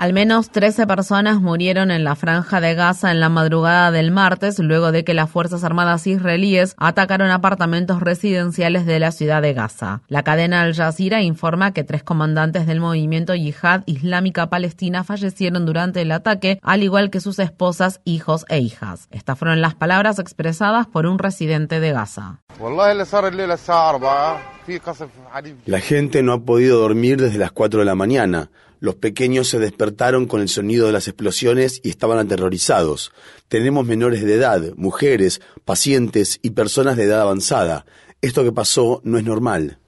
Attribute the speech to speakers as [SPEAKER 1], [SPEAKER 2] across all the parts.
[SPEAKER 1] Al menos 13 personas murieron en la franja de Gaza en la madrugada del martes, luego de que las Fuerzas Armadas israelíes atacaron apartamentos residenciales de la ciudad de Gaza. La cadena Al Jazeera informa que tres comandantes del movimiento Yihad Islámica Palestina fallecieron durante el ataque, al igual que sus esposas, hijos e hijas. Estas fueron las palabras expresadas por un residente de Gaza.
[SPEAKER 2] La gente no ha podido dormir desde las 4 de la mañana. Los pequeños se despertaron con el sonido de las explosiones y estaban aterrorizados. Tenemos menores de edad, mujeres, pacientes y personas de edad avanzada. Esto que pasó no es normal.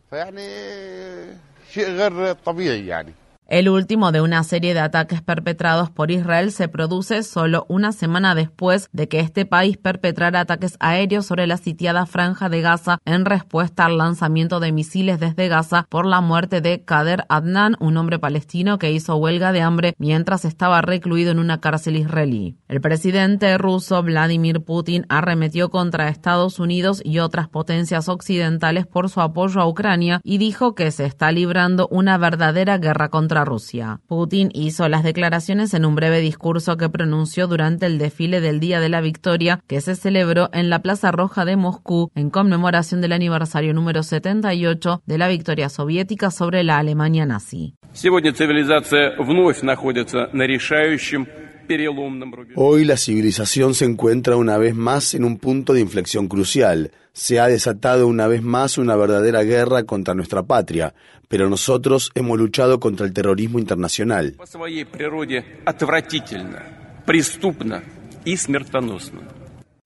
[SPEAKER 1] El último de una serie de ataques perpetrados por Israel se produce solo una semana después de que este país perpetrara ataques aéreos sobre la sitiada franja de Gaza en respuesta al lanzamiento de misiles desde Gaza por la muerte de Kader Adnan, un hombre palestino que hizo huelga de hambre mientras estaba recluido en una cárcel israelí. El presidente ruso Vladimir Putin arremetió contra Estados Unidos y otras potencias occidentales por su apoyo a Ucrania y dijo que se está librando una verdadera guerra contra Rusia. Putin hizo las declaraciones en un breve discurso que pronunció durante el desfile del Día de la Victoria que se celebró en la Plaza Roja de Moscú en conmemoración del aniversario número 78 de la victoria soviética sobre la Alemania nazi.
[SPEAKER 2] Hoy la civilización se encuentra una vez más en un punto de inflexión crucial. Se ha desatado una vez más una verdadera guerra contra nuestra patria, pero nosotros hemos luchado contra el terrorismo internacional.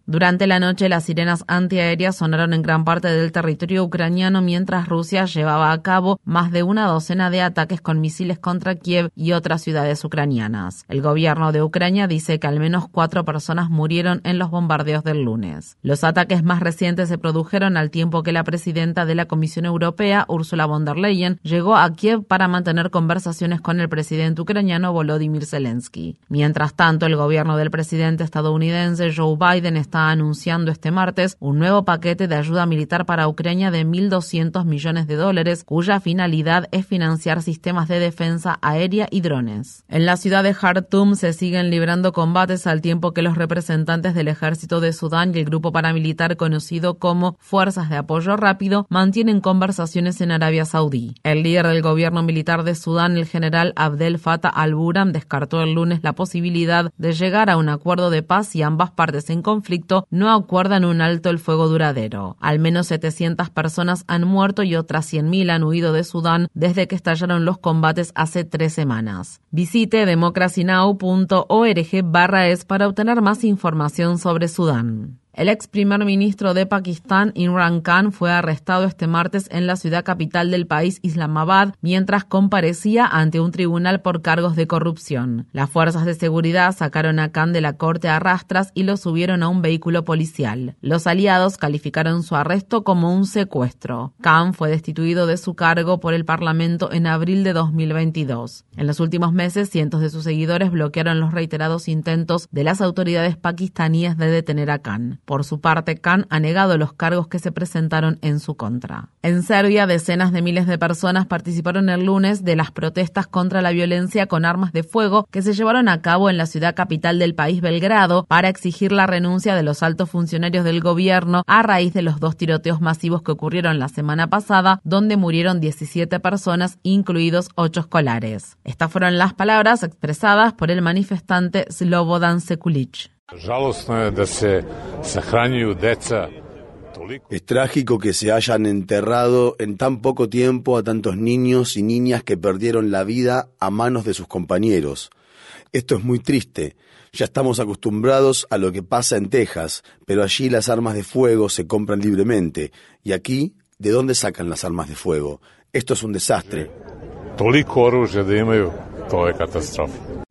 [SPEAKER 1] Durante la noche, las sirenas antiaéreas sonaron en gran parte del territorio ucraniano mientras Rusia llevaba a cabo más de una docena de ataques con misiles contra Kiev y otras ciudades ucranianas. El gobierno de Ucrania dice que al menos cuatro personas murieron en los bombardeos del lunes. Los ataques más recientes se produjeron al tiempo que la presidenta de la Comisión Europea, Ursula von der Leyen, llegó a Kiev para mantener conversaciones con el presidente ucraniano Volodymyr Zelensky. Mientras tanto, el gobierno del presidente estadounidense Joe Biden está anunciando este martes un nuevo paquete de ayuda militar para Ucrania de 1.200 millones de dólares, cuya finalidad es financiar sistemas de defensa aérea y drones. En la ciudad de Khartoum se siguen librando combates al tiempo que los representantes del ejército de Sudán y el grupo paramilitar conocido como Fuerzas de Apoyo Rápido mantienen conversaciones en Arabia Saudí. El líder del gobierno militar de Sudán, el general Abdel Fattah al-Burhan, descartó el lunes la posibilidad de llegar a un acuerdo de paz y ambas partes en conflicto no acuerdan un alto el fuego duradero. Al menos 700 personas han muerto y otras 100.000 han huido de Sudán desde que estallaron los combates hace tres semanas. Visite democracynow.org barra es para obtener más información sobre Sudán. El ex primer ministro de Pakistán, Imran Khan, fue arrestado este martes en la ciudad capital del país, Islamabad, mientras comparecía ante un tribunal por cargos de corrupción. Las fuerzas de seguridad sacaron a Khan de la corte a rastras y lo subieron a un vehículo policial. Los aliados calificaron su arresto como un secuestro. Khan fue destituido de su cargo por el Parlamento en abril de 2022. En los últimos meses, cientos de sus seguidores bloquearon los reiterados intentos de las autoridades pakistaníes de detener a Khan. Por su parte, Khan ha negado los cargos que se presentaron en su contra. En Serbia, decenas de miles de personas participaron el lunes de las protestas contra la violencia con armas de fuego que se llevaron a cabo en la ciudad capital del país, Belgrado, para exigir la renuncia de los altos funcionarios del gobierno a raíz de los dos tiroteos masivos que ocurrieron la semana pasada, donde murieron 17 personas, incluidos 8 escolares. Estas fueron las palabras expresadas por el manifestante Slobodan Sekulic.
[SPEAKER 2] Es trágico que se hayan enterrado en tan poco tiempo a tantos niños y niñas que perdieron la vida a manos de sus compañeros. Esto es muy triste. Ya estamos acostumbrados a lo que pasa en Texas, pero allí las armas de fuego se compran libremente. Y aquí, ¿de dónde sacan las armas de fuego? Esto es un desastre.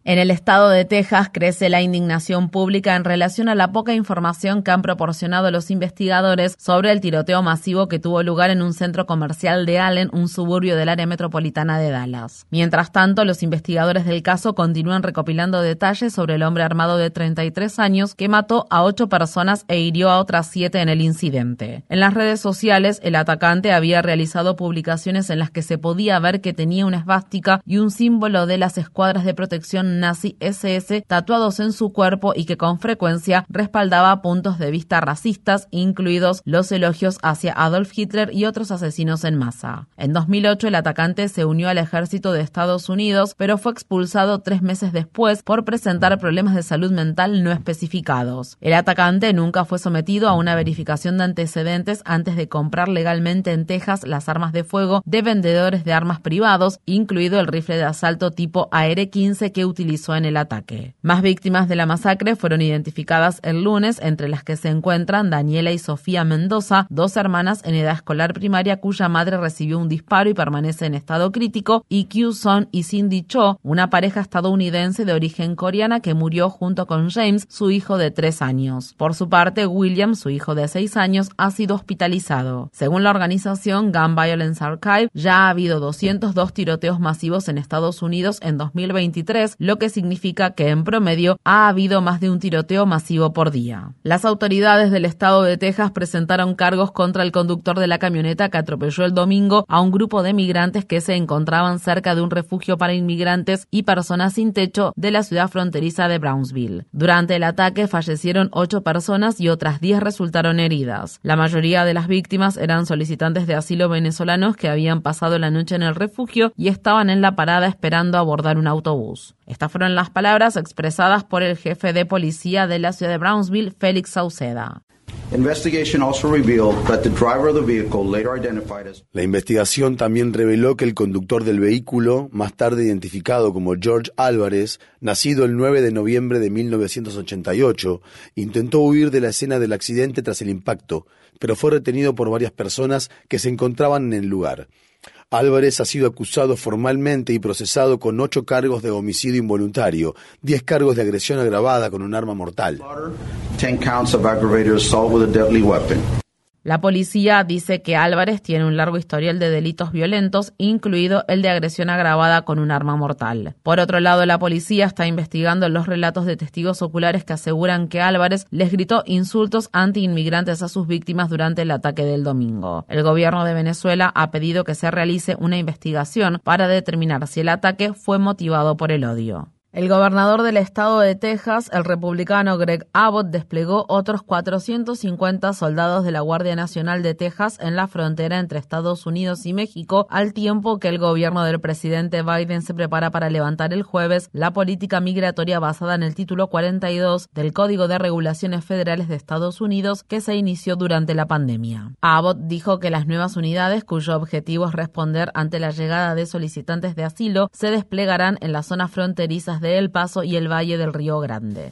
[SPEAKER 1] En el estado de Texas crece la indignación pública en relación a la poca información que han proporcionado los investigadores sobre el tiroteo masivo que tuvo lugar en un centro comercial de Allen, un suburbio del área metropolitana de Dallas. Mientras tanto, los investigadores del caso continúan recopilando detalles sobre el hombre armado de 33 años que mató a ocho personas e hirió a otras siete en el incidente. En las redes sociales, el atacante había realizado publicaciones en las que se podía ver que tenía una esvástica y un símbolo de las escuadras de protección nazi SS tatuados en su cuerpo y que con frecuencia respaldaba puntos de vista racistas, incluidos los elogios hacia Adolf Hitler y otros asesinos en masa. En 2008 el atacante se unió al ejército de Estados Unidos, pero fue expulsado tres meses después por presentar problemas de salud mental no especificados. El atacante nunca fue sometido a una verificación de antecedentes antes de comprar legalmente en Texas las armas de fuego de vendedores de armas privados, incluido el rifle de asalto tipo AR-15 que utilizó en el ataque. Más víctimas de la masacre fueron identificadas el lunes, entre las que se encuentran Daniela y Sofía Mendoza, dos hermanas en edad escolar primaria cuya madre recibió un disparo y permanece en estado crítico, y Kyu Son y Cindy Cho, una pareja estadounidense de origen coreana que murió junto con James, su hijo de tres años. Por su parte, William, su hijo de seis años, ha sido hospitalizado. Según la organización Gun Violence Archive, ya ha habido 202 tiroteos masivos en Estados Unidos en 2023, lo que significa que en promedio ha habido más de un tiroteo masivo por día. Las autoridades del estado de Texas presentaron cargos contra el conductor de la camioneta que atropelló el domingo a un grupo de migrantes que se encontraban cerca de un refugio para inmigrantes y personas sin techo de la ciudad fronteriza de Brownsville. Durante el ataque fallecieron ocho personas y otras diez resultaron heridas. La mayoría de las víctimas eran solicitantes de asilo venezolanos que habían pasado la noche en el refugio y estaban en la parada esperando abordar un autobús. Estas fueron las palabras expresadas por el jefe de policía de la ciudad de Brownsville, Félix Sauceda.
[SPEAKER 2] La investigación también reveló que el conductor del vehículo, más tarde identificado como George Álvarez, nacido el 9 de noviembre de 1988, intentó huir de la escena del accidente tras el impacto, pero fue retenido por varias personas que se encontraban en el lugar. Álvarez ha sido acusado formalmente y procesado con ocho cargos de homicidio involuntario, diez cargos de agresión agravada con un arma mortal.
[SPEAKER 1] La policía dice que Álvarez tiene un largo historial de delitos violentos, incluido el de agresión agravada con un arma mortal. Por otro lado, la policía está investigando los relatos de testigos oculares que aseguran que Álvarez les gritó insultos anti-inmigrantes a sus víctimas durante el ataque del domingo. El gobierno de Venezuela ha pedido que se realice una investigación para determinar si el ataque fue motivado por el odio. El gobernador del estado de Texas, el republicano Greg Abbott, desplegó otros 450 soldados de la Guardia Nacional de Texas en la frontera entre Estados Unidos y México, al tiempo que el gobierno del presidente Biden se prepara para levantar el jueves la política migratoria basada en el título 42 del Código de Regulaciones Federales de Estados Unidos que se inició durante la pandemia. Abbott dijo que las nuevas unidades, cuyo objetivo es responder ante la llegada de solicitantes de asilo, se desplegarán en las zonas fronterizas de el Paso y el Valle del Río Grande.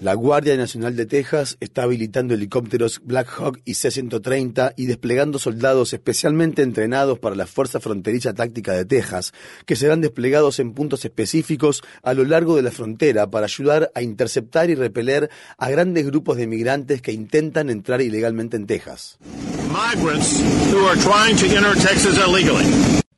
[SPEAKER 2] La Guardia Nacional de Texas está habilitando helicópteros Black Hawk y C-130 y desplegando soldados especialmente entrenados para la Fuerza Fronteriza Táctica de Texas, que serán desplegados en puntos específicos a lo largo de la frontera para ayudar a interceptar y repeler a grandes grupos de migrantes que intentan entrar ilegalmente en Texas.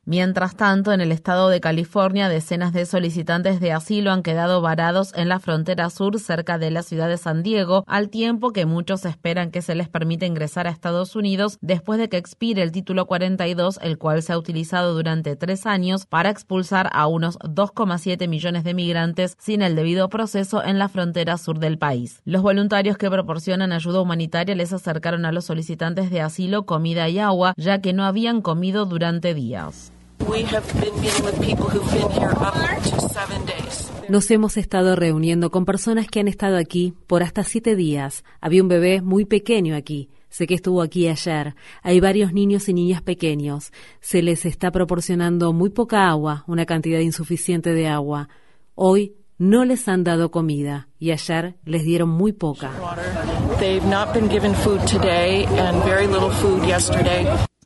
[SPEAKER 1] Mientras tanto, en el estado de California, decenas de solicitantes de asilo han quedado varados en la frontera sur cerca de la ciudad de San Diego, al tiempo que muchos esperan que se les permita ingresar a Estados Unidos después de que expire el título 42, el cual se ha utilizado durante tres años para expulsar a unos 2,7 millones de migrantes sin el debido proceso en la frontera sur del país. Los voluntarios que proporcionan ayuda humanitaria les acercaron a los solicitantes de asilo comida y agua, ya que no habían comido durante días.
[SPEAKER 3] Nos hemos estado reuniendo con personas que han estado aquí por hasta siete días. Había un bebé muy pequeño aquí. Sé que estuvo aquí ayer. Hay varios niños y niñas pequeños. Se les está proporcionando muy poca agua, una cantidad insuficiente de agua. Hoy no les han dado comida y ayer les dieron muy poca.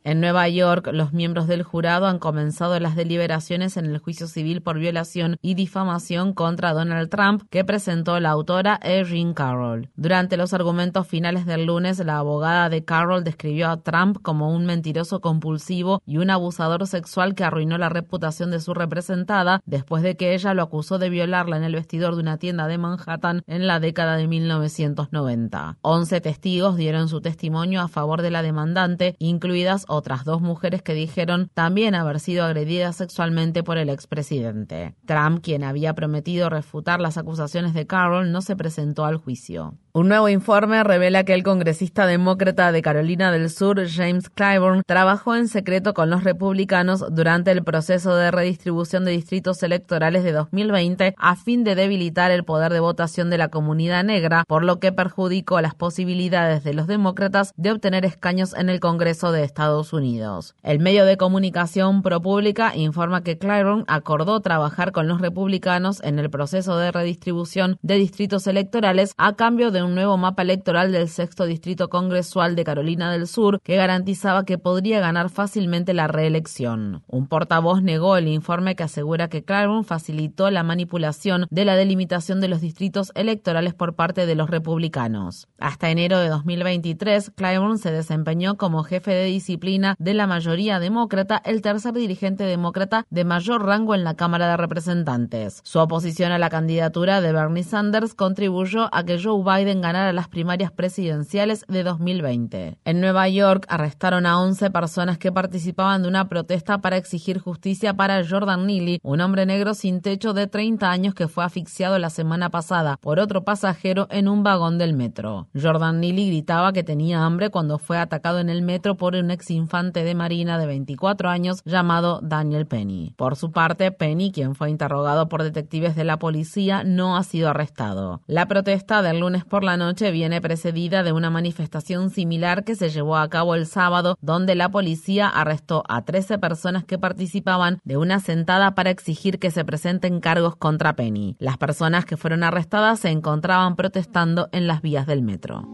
[SPEAKER 1] En Nueva York, los miembros del jurado han comenzado las deliberaciones en el juicio civil por violación y difamación contra Donald Trump que presentó la autora Erin Carroll. Durante los argumentos finales del lunes, la abogada de Carroll describió a Trump como un mentiroso compulsivo y un abusador sexual que arruinó la reputación de su representada después de que ella lo acusó de violarla en el vestidor de una tienda de Manhattan en la década de 1990. Once testigos dieron su testimonio a favor de la demandante, incluidas otras dos mujeres que dijeron también haber sido agredidas sexualmente por el expresidente. Trump, quien había prometido refutar las acusaciones de Carroll, no se presentó al juicio. Un nuevo informe revela que el congresista demócrata de Carolina del Sur, James Clyburn, trabajó en secreto con los republicanos durante el proceso de redistribución de distritos electorales de 2020 a fin de debilitar el poder de votación de la comunidad negra, por lo que perjudicó las posibilidades de los demócratas de obtener escaños en el Congreso de Estados Unidos. El medio de comunicación ProPublica informa que Clyburn acordó trabajar con los republicanos en el proceso de redistribución de distritos electorales a cambio de un nuevo mapa electoral del sexto distrito congresual de Carolina del Sur que garantizaba que podría ganar fácilmente la reelección. Un portavoz negó el informe que asegura que Claiborne facilitó la manipulación de la delimitación de los distritos electorales por parte de los republicanos. Hasta enero de 2023, Claiborne se desempeñó como jefe de disciplina de la mayoría demócrata, el tercer dirigente demócrata de mayor rango en la Cámara de Representantes. Su oposición a la candidatura de Bernie Sanders contribuyó a que Joe Biden ganar a las primarias presidenciales de 2020. En Nueva York arrestaron a 11 personas que participaban de una protesta para exigir justicia para Jordan Neely, un hombre negro sin techo de 30 años que fue asfixiado la semana pasada por otro pasajero en un vagón del metro. Jordan Neely gritaba que tenía hambre cuando fue atacado en el metro por un ex infante de marina de 24 años llamado Daniel Penny. Por su parte, Penny, quien fue interrogado por detectives de la policía, no ha sido arrestado. La protesta del lunes la noche viene precedida de una manifestación similar que se llevó a cabo el sábado, donde la policía arrestó a 13 personas que participaban de una sentada para exigir que se presenten cargos contra Penny. Las personas que fueron arrestadas se encontraban protestando en las vías del metro.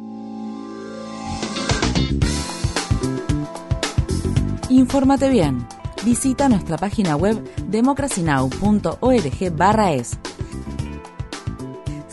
[SPEAKER 4] Infórmate bien. Visita nuestra página web democracynow.org/es